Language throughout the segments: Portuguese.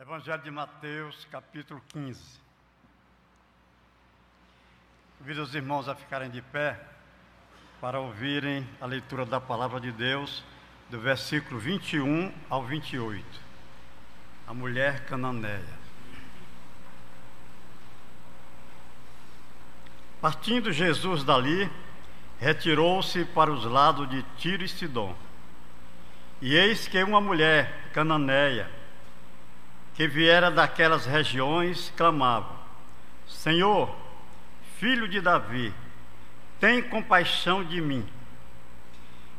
Evangelho de Mateus, capítulo 15. Convido os irmãos a ficarem de pé para ouvirem a leitura da palavra de Deus, do versículo 21 ao 28. A mulher cananeia. Partindo Jesus dali, retirou-se para os lados de Tiro e Sidom. E eis que uma mulher cananeia, que viera daquelas regiões, clamava: Senhor, filho de Davi, tem compaixão de mim.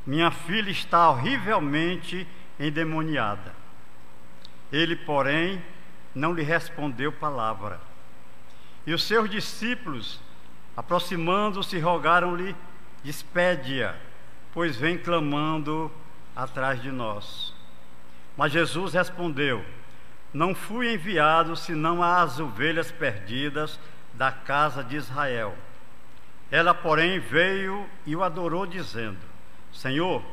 Minha filha está horrivelmente endemoniada. Ele, porém, não lhe respondeu palavra. E os seus discípulos, aproximando-se, rogaram-lhe: Despede-a, pois vem clamando atrás de nós. Mas Jesus respondeu: não fui enviado senão às ovelhas perdidas da casa de Israel. Ela, porém, veio e o adorou, dizendo: Senhor,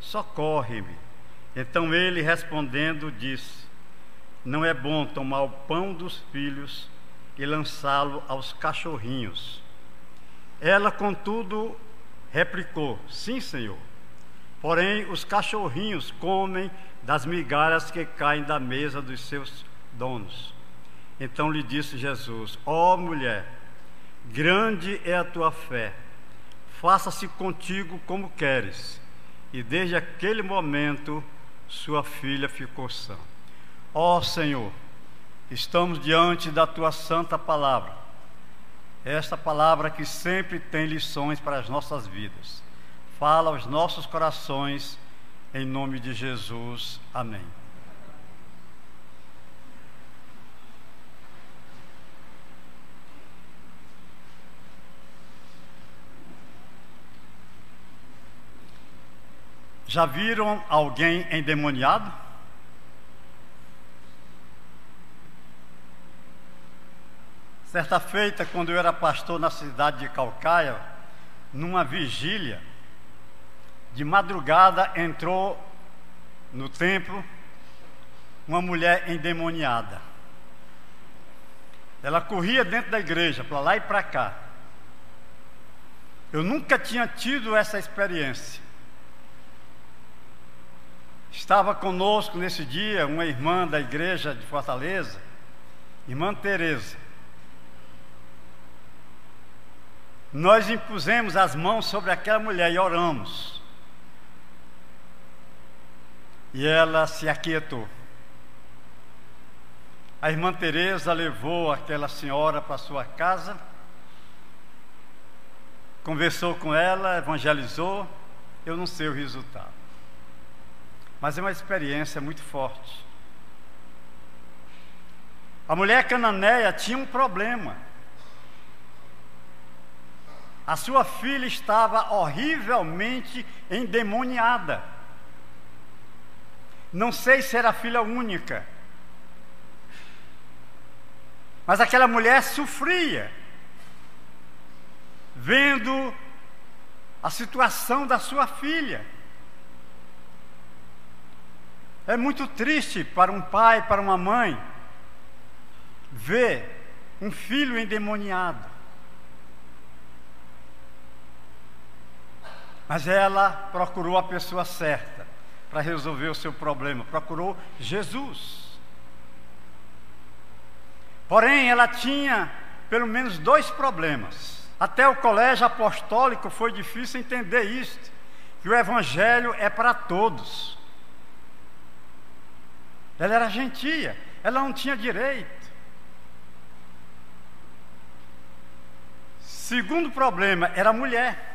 socorre-me. Então ele, respondendo, disse: Não é bom tomar o pão dos filhos e lançá-lo aos cachorrinhos. Ela, contudo, replicou: Sim, Senhor. Porém, os cachorrinhos comem das migalhas que caem da mesa dos seus donos. Então lhe disse Jesus: Ó oh, mulher, grande é a tua fé, faça-se contigo como queres. E desde aquele momento, sua filha ficou sã. Ó oh, Senhor, estamos diante da tua santa palavra. Esta palavra que sempre tem lições para as nossas vidas. Fala aos nossos corações em nome de Jesus. Amém. Já viram alguém endemoniado? Certa feita, quando eu era pastor na cidade de Calcaia, numa vigília, de madrugada entrou no templo uma mulher endemoniada. Ela corria dentro da igreja, para lá e para cá. Eu nunca tinha tido essa experiência. Estava conosco nesse dia uma irmã da igreja de Fortaleza, irmã Teresa. Nós impusemos as mãos sobre aquela mulher e oramos. E ela se aquietou. A irmã Teresa levou aquela senhora para sua casa, conversou com ela, evangelizou. Eu não sei o resultado. Mas é uma experiência muito forte. A mulher cananeia tinha um problema. A sua filha estava horrivelmente endemoniada. Não sei se era filha única. Mas aquela mulher sofria, vendo a situação da sua filha. É muito triste para um pai, para uma mãe, ver um filho endemoniado. Mas ela procurou a pessoa certa para resolver o seu problema, procurou Jesus. Porém, ela tinha pelo menos dois problemas. Até o colégio apostólico foi difícil entender isto, que o evangelho é para todos. Ela era gentia, ela não tinha direito. Segundo problema era mulher.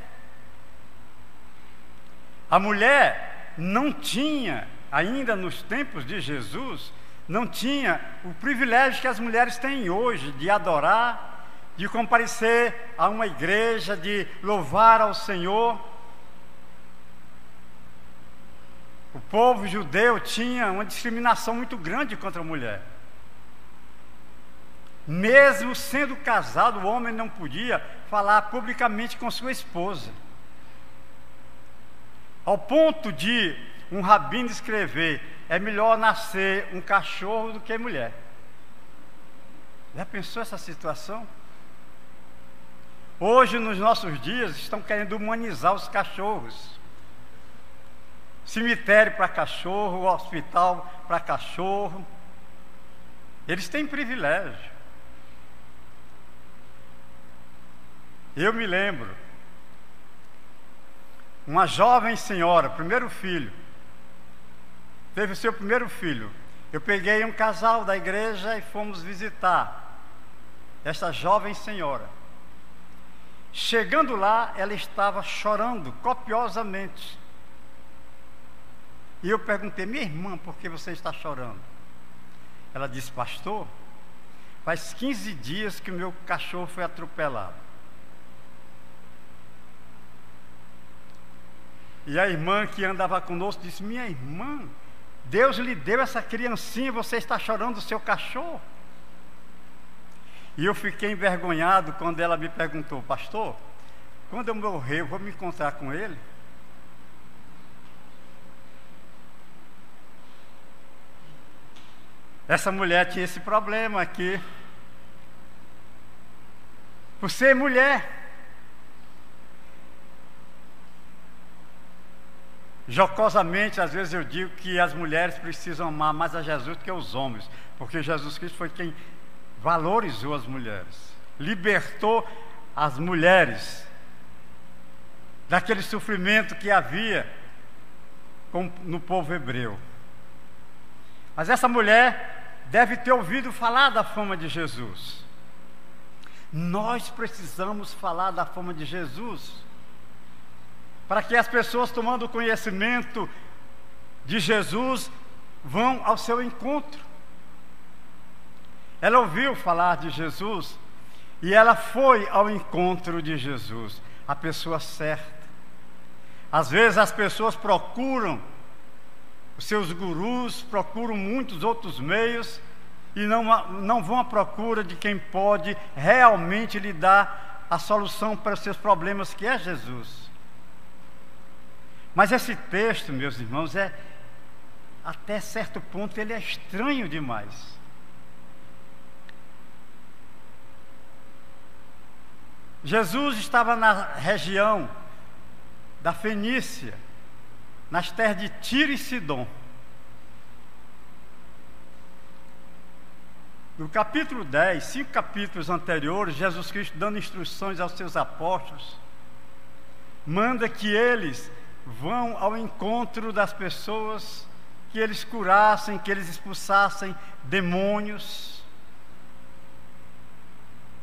A mulher não tinha, ainda nos tempos de Jesus, não tinha o privilégio que as mulheres têm hoje de adorar, de comparecer a uma igreja, de louvar ao Senhor. O povo judeu tinha uma discriminação muito grande contra a mulher. Mesmo sendo casado, o homem não podia falar publicamente com sua esposa ao ponto de um rabino escrever: é melhor nascer um cachorro do que mulher. Já pensou essa situação? Hoje, nos nossos dias, estão querendo humanizar os cachorros. Cemitério para cachorro, hospital para cachorro. Eles têm privilégio. Eu me lembro, uma jovem senhora, primeiro filho, teve o seu primeiro filho. Eu peguei um casal da igreja e fomos visitar essa jovem senhora. Chegando lá, ela estava chorando copiosamente. E eu perguntei, minha irmã, por que você está chorando? Ela disse, pastor, faz 15 dias que o meu cachorro foi atropelado. E a irmã que andava conosco disse: Minha irmã, Deus lhe deu essa criancinha, você está chorando do seu cachorro. E eu fiquei envergonhado quando ela me perguntou, pastor, quando eu morrer, eu vou me encontrar com ele? Essa mulher tinha esse problema aqui. Por ser mulher. Jocosamente, às vezes eu digo que as mulheres precisam amar mais a Jesus do que os homens, porque Jesus Cristo foi quem valorizou as mulheres, libertou as mulheres daquele sofrimento que havia no povo hebreu. Mas essa mulher deve ter ouvido falar da fama de Jesus. Nós precisamos falar da fama de Jesus para que as pessoas tomando conhecimento de Jesus vão ao seu encontro. Ela ouviu falar de Jesus e ela foi ao encontro de Jesus, a pessoa certa. Às vezes as pessoas procuram os seus gurus, procuram muitos outros meios e não, não vão à procura de quem pode realmente lhe dar a solução para os seus problemas, que é Jesus. Mas esse texto, meus irmãos, é até certo ponto ele é estranho demais. Jesus estava na região da Fenícia, nas terras de Tiro e Sidom. No capítulo 10, cinco capítulos anteriores, Jesus Cristo dando instruções aos seus apóstolos, manda que eles vão ao encontro das pessoas, que eles curassem, que eles expulsassem demônios.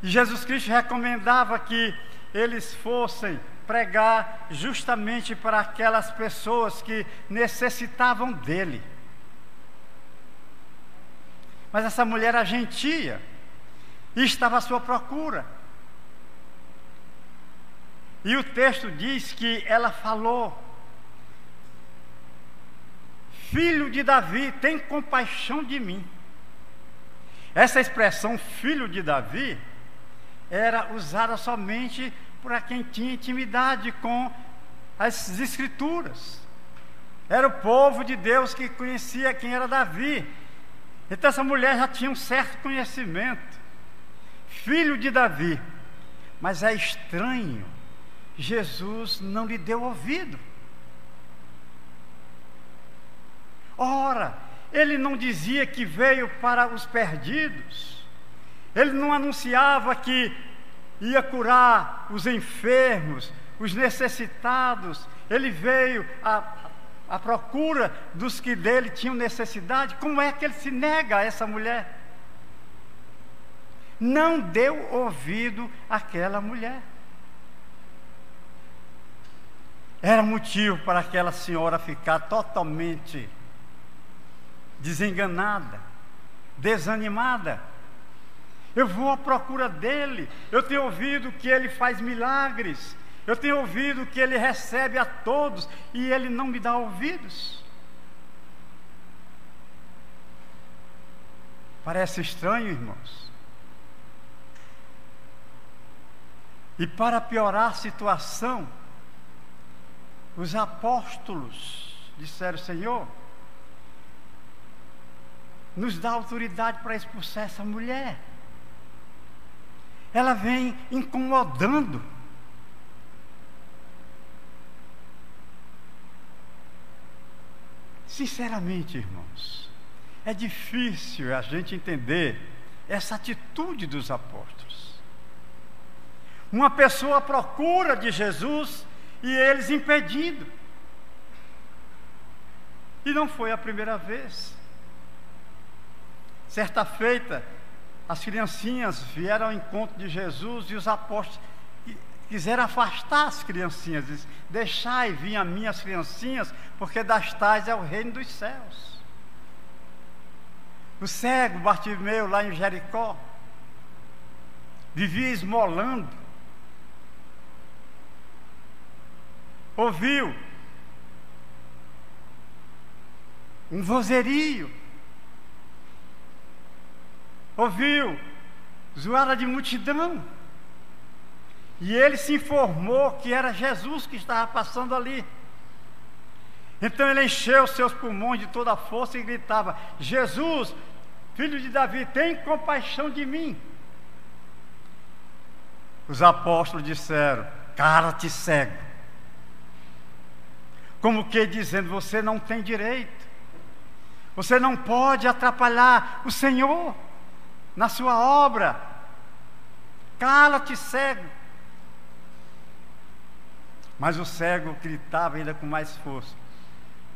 E Jesus Cristo recomendava que eles fossem pregar justamente para aquelas pessoas que necessitavam dele. Mas essa mulher agentia e estava à sua procura. E o texto diz que ela falou filho de Davi, tem compaixão de mim. Essa expressão filho de Davi era usada somente para quem tinha intimidade com as escrituras. Era o povo de Deus que conhecia quem era Davi. Então essa mulher já tinha um certo conhecimento. Filho de Davi. Mas é estranho, Jesus não lhe deu ouvido. Ora, ele não dizia que veio para os perdidos, ele não anunciava que ia curar os enfermos, os necessitados, ele veio à, à procura dos que dele tinham necessidade. Como é que ele se nega a essa mulher? Não deu ouvido àquela mulher. Era motivo para aquela senhora ficar totalmente desenganada, desanimada. Eu vou à procura dele. Eu tenho ouvido que ele faz milagres. Eu tenho ouvido que ele recebe a todos e ele não me dá ouvidos. Parece estranho, irmãos. E para piorar a situação, os apóstolos disseram: Senhor, nos dá autoridade para expulsar essa mulher. Ela vem incomodando. Sinceramente, irmãos, é difícil a gente entender essa atitude dos apóstolos. Uma pessoa procura de Jesus e eles impedindo. E não foi a primeira vez. Certa feita, as criancinhas vieram ao encontro de Jesus e os apóstolos quiseram afastar as criancinhas, diz, deixai vir a mim as criancinhas, porque das tais é o reino dos céus. O cego Bartimeu lá em Jericó vivia esmolando, ouviu um vozerio, ouviu zoada de multidão. E ele se informou que era Jesus que estava passando ali. Então ele encheu seus pulmões de toda a força e gritava: Jesus, filho de Davi, tem compaixão de mim. Os apóstolos disseram: Cara-te cego. Como que dizendo: Você não tem direito. Você não pode atrapalhar o Senhor na sua obra. Cala-te cego. Mas o cego gritava ainda com mais força: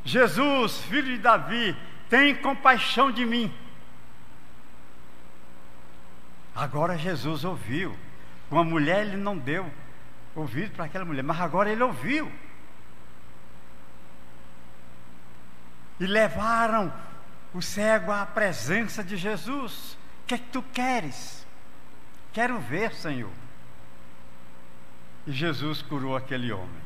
Jesus, filho de Davi, tem compaixão de mim. Agora Jesus ouviu. Uma mulher ele não deu ouvido para aquela mulher, mas agora ele ouviu. E levaram o cego à presença de Jesus. Que é que tu queres? Quero ver, Senhor. E Jesus curou aquele homem.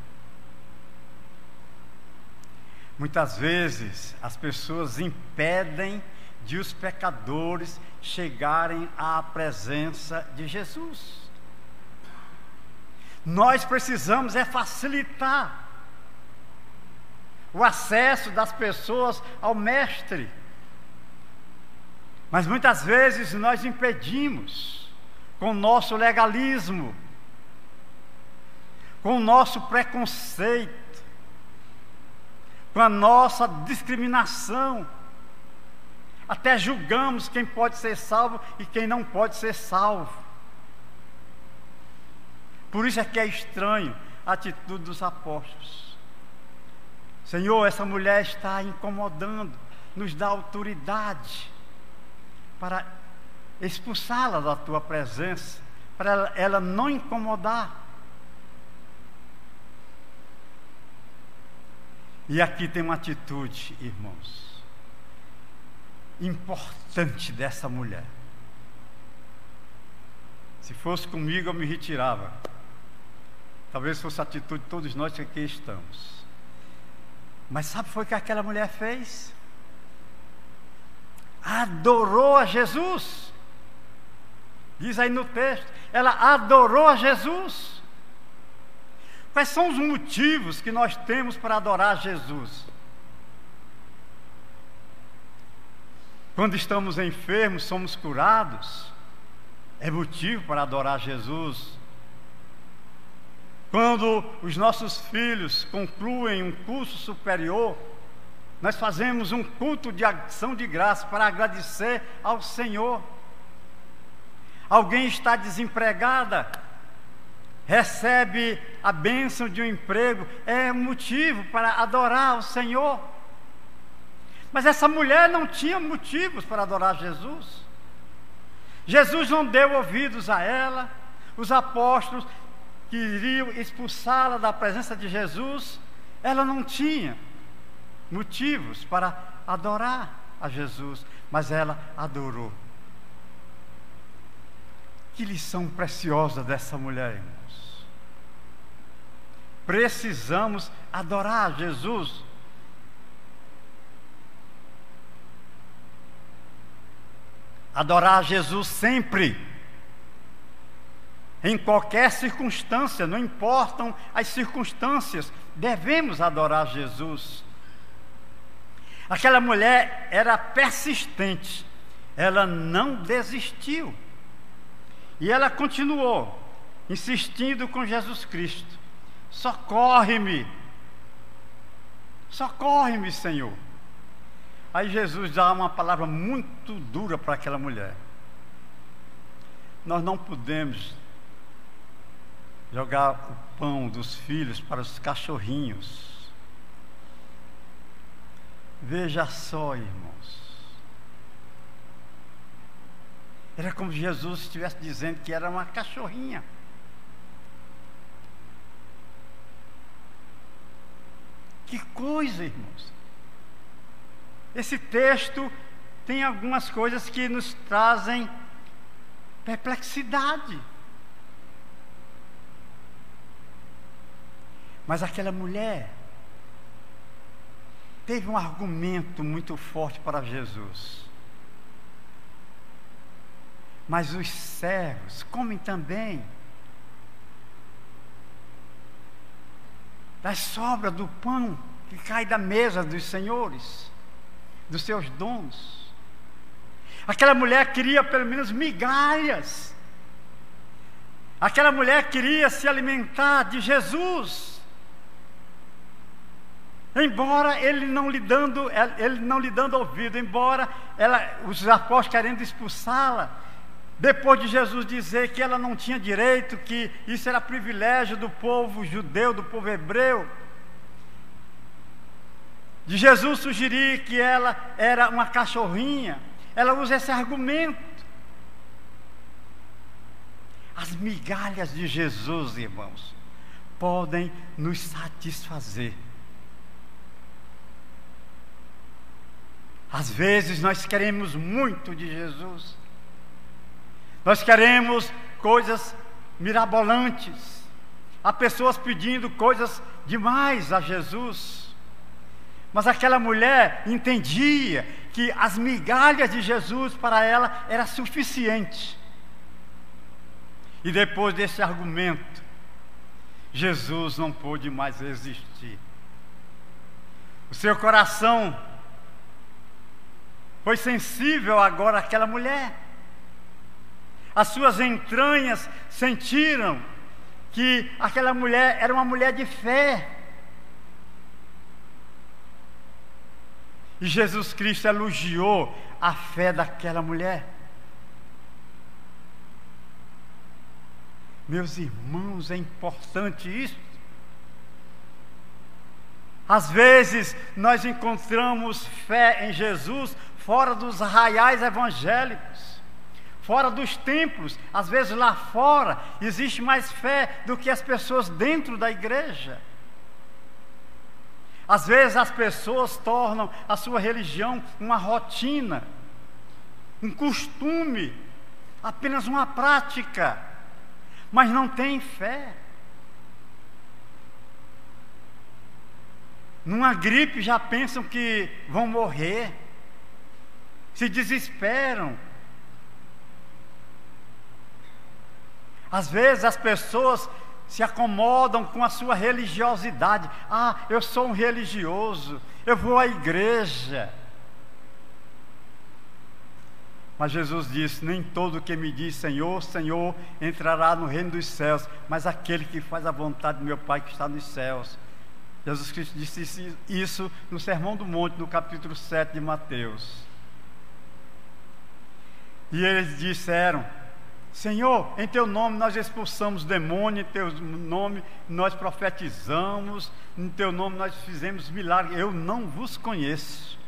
Muitas vezes as pessoas impedem de os pecadores chegarem à presença de Jesus. Nós precisamos é facilitar o acesso das pessoas ao Mestre. Mas muitas vezes nós impedimos com o nosso legalismo, com o nosso preconceito, com a nossa discriminação. Até julgamos quem pode ser salvo e quem não pode ser salvo. Por isso é que é estranho a atitude dos apóstolos. Senhor, essa mulher está incomodando, nos dá autoridade para expulsá-la da tua presença, para ela, não incomodar. E aqui tem uma atitude, irmãos, importante dessa mulher. Se fosse comigo, eu me retirava. Talvez fosse a atitude de todos nós que aqui estamos. Mas sabe foi o que aquela mulher fez? Adorou a Jesus. Diz aí no texto, ela adorou a Jesus. Quais são os motivos que nós temos para adorar Jesus? Quando estamos enfermos, somos curados, é motivo para adorar Jesus. Quando os nossos filhos concluem um curso superior, nós fazemos um culto de ação de graça para agradecer ao Senhor. Alguém está desempregada, recebe a bênção de um emprego, é motivo para adorar o Senhor. Mas essa mulher não tinha motivos para adorar Jesus. Jesus não deu ouvidos a ela, os apóstolos queriam expulsá-la da presença de Jesus, ela não tinha motivos para adorar a Jesus, mas ela adorou. Que lição preciosa dessa mulher, irmãos. Precisamos adorar Jesus. Adorar Jesus sempre. Em qualquer circunstância, não importam as circunstâncias, devemos adorar Jesus. Aquela mulher era persistente, ela não desistiu. E ela continuou insistindo com Jesus Cristo: socorre-me, socorre-me, Senhor. Aí Jesus dá uma palavra muito dura para aquela mulher. Nós não podemos jogar o pão dos filhos para os cachorrinhos. Veja só, irmãos. Era como se Jesus estivesse dizendo que era uma cachorrinha. Que coisa, irmãos. Esse texto tem algumas coisas que nos trazem perplexidade. Mas aquela mulher teve um argumento muito forte para Jesus. Mas os servos comem também das sobras do pão que cai da mesa dos senhores, dos seus dons. Aquela mulher queria pelo menos migalhas. Aquela mulher queria se alimentar de Jesus. Embora ele não lhe dando, ele não lhe dando ouvido, embora ela, os apóstolos querendo expulsá-la, depois de Jesus dizer que ela não tinha direito, que isso era privilégio do povo judeu, do povo hebreu, de Jesus sugerir que ela era uma cachorrinha, ela usa esse argumento. As migalhas de Jesus, irmãos, podem nos satisfazer. Às vezes nós queremos muito de Jesus, nós queremos coisas mirabolantes, há pessoas pedindo coisas demais a Jesus, mas aquela mulher entendia que as migalhas de Jesus para ela era suficiente. E depois desse argumento, Jesus não pôde mais resistir. O seu coração foi sensível agora àquela mulher. As suas entranhas sentiram que aquela mulher era uma mulher de fé. E Jesus Cristo elogiou a fé daquela mulher. Meus irmãos, é importante isso. Às vezes nós encontramos fé em Jesus fora dos arraiais evangélicos, fora dos templos, às vezes lá fora existe mais fé do que as pessoas dentro da igreja. Às vezes as pessoas tornam a sua religião uma rotina, um costume, apenas uma prática, mas não têm fé. Numa gripe já pensam que vão morrer se desesperam. Às vezes as pessoas se acomodam com a sua religiosidade. Ah, eu sou um religioso, eu vou à igreja. Mas Jesus disse: Nem todo que me diz Senhor, Senhor entrará no reino dos céus, mas aquele que faz a vontade do meu Pai que está nos céus. Jesus Cristo disse isso no Sermão do Monte, no capítulo 7 de Mateus. E eles disseram: Senhor, em teu nome nós expulsamos demônio, em teu nome nós profetizamos, em teu nome nós fizemos milagres. Eu não vos conheço.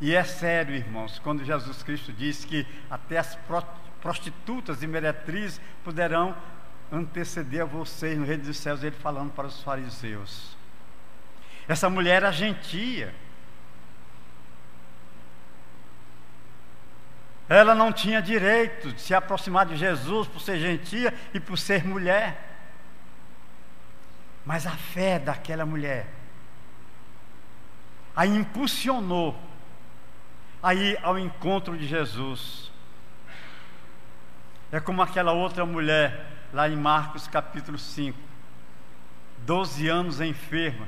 E é sério, irmãos, quando Jesus Cristo disse que até as prostitutas e meretrizes poderão anteceder a vocês no reino dos céus, ele falando para os fariseus. Essa mulher era gentia. Ela não tinha direito de se aproximar de Jesus por ser gentia e por ser mulher. Mas a fé daquela mulher a impulsionou a ir ao encontro de Jesus. É como aquela outra mulher lá em Marcos capítulo 5, 12 anos enferma,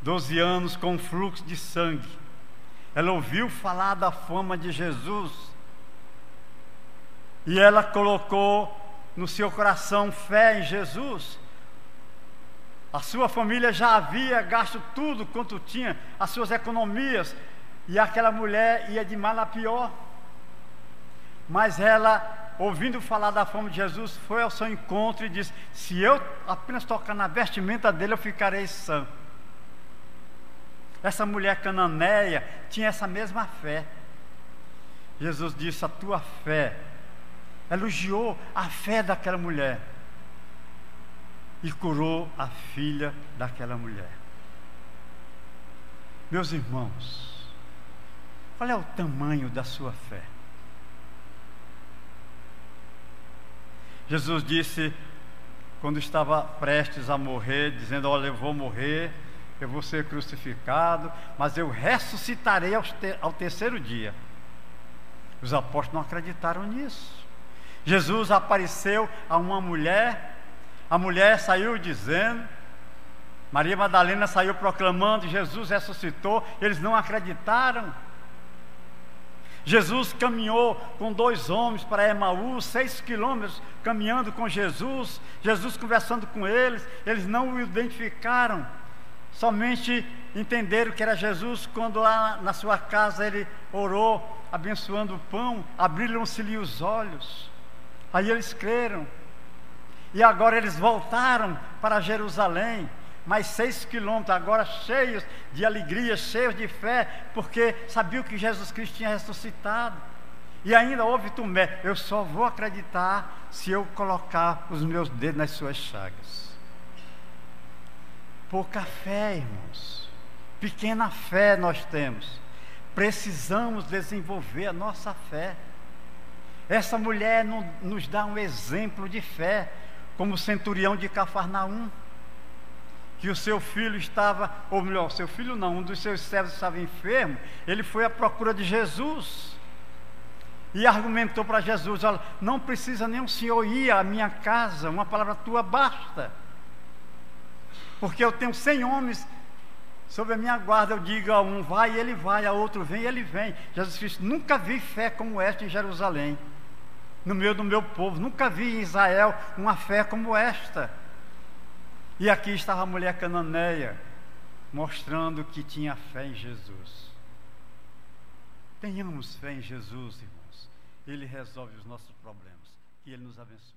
12 anos com fluxo de sangue. Ela ouviu falar da fama de Jesus. E ela colocou no seu coração fé em Jesus. A sua família já havia gasto tudo quanto tinha, as suas economias, e aquela mulher ia de mal a pior. Mas ela, ouvindo falar da fama de Jesus, foi ao seu encontro e disse: Se eu apenas tocar na vestimenta dele, eu ficarei sã. Essa mulher cananeia tinha essa mesma fé. Jesus disse: A tua fé, elogiou a fé daquela mulher e curou a filha daquela mulher. Meus irmãos, qual é o tamanho da sua fé? Jesus disse, quando estava prestes a morrer, dizendo: Olha, eu vou morrer, eu vou ser crucificado, mas eu ressuscitarei ao, terceiro dia. Os apóstolos não acreditaram nisso. Jesus apareceu a uma mulher, a mulher saiu dizendo, Maria Madalena saiu proclamando: Jesus ressuscitou, eles não acreditaram. Jesus caminhou com dois homens para Emaús, seis quilômetros caminhando com Jesus, Jesus conversando com eles, eles não o identificaram, somente entenderam que era Jesus quando lá na sua casa ele orou, abençoando o pão, abriram-se-lhe os olhos, aí eles creram, e agora eles voltaram para Jerusalém, mais seis quilômetros, agora cheios de alegria, cheios de fé, porque sabiam que Jesus Cristo tinha ressuscitado. E ainda houve Tomé, eu só vou acreditar se eu colocar os meus dedos nas suas chagas. Pouca fé, irmãos. Pequena fé nós temos. Precisamos desenvolver a nossa fé. Essa mulher nos dá um exemplo de fé, como o centurião de Cafarnaum que o seu filho estava, ou melhor, seu filho não, um dos seus servos estava enfermo, ele foi à procura de Jesus e argumentou para Jesus: olha, não precisa nem o senhor ir à minha casa, uma palavra tua basta, porque eu tenho cem homens sob a minha guarda. Eu digo a um vai ele vai, a outro vem ele vem. Jesus Cristo, nunca vi fé como esta em Jerusalém, no meio do meu povo, nunca vi em Israel uma fé como esta. E aqui estava a mulher cananeia, mostrando que tinha fé em Jesus. Tenhamos fé em Jesus, irmãos. Ele resolve os nossos problemas. Que Ele nos abençoe.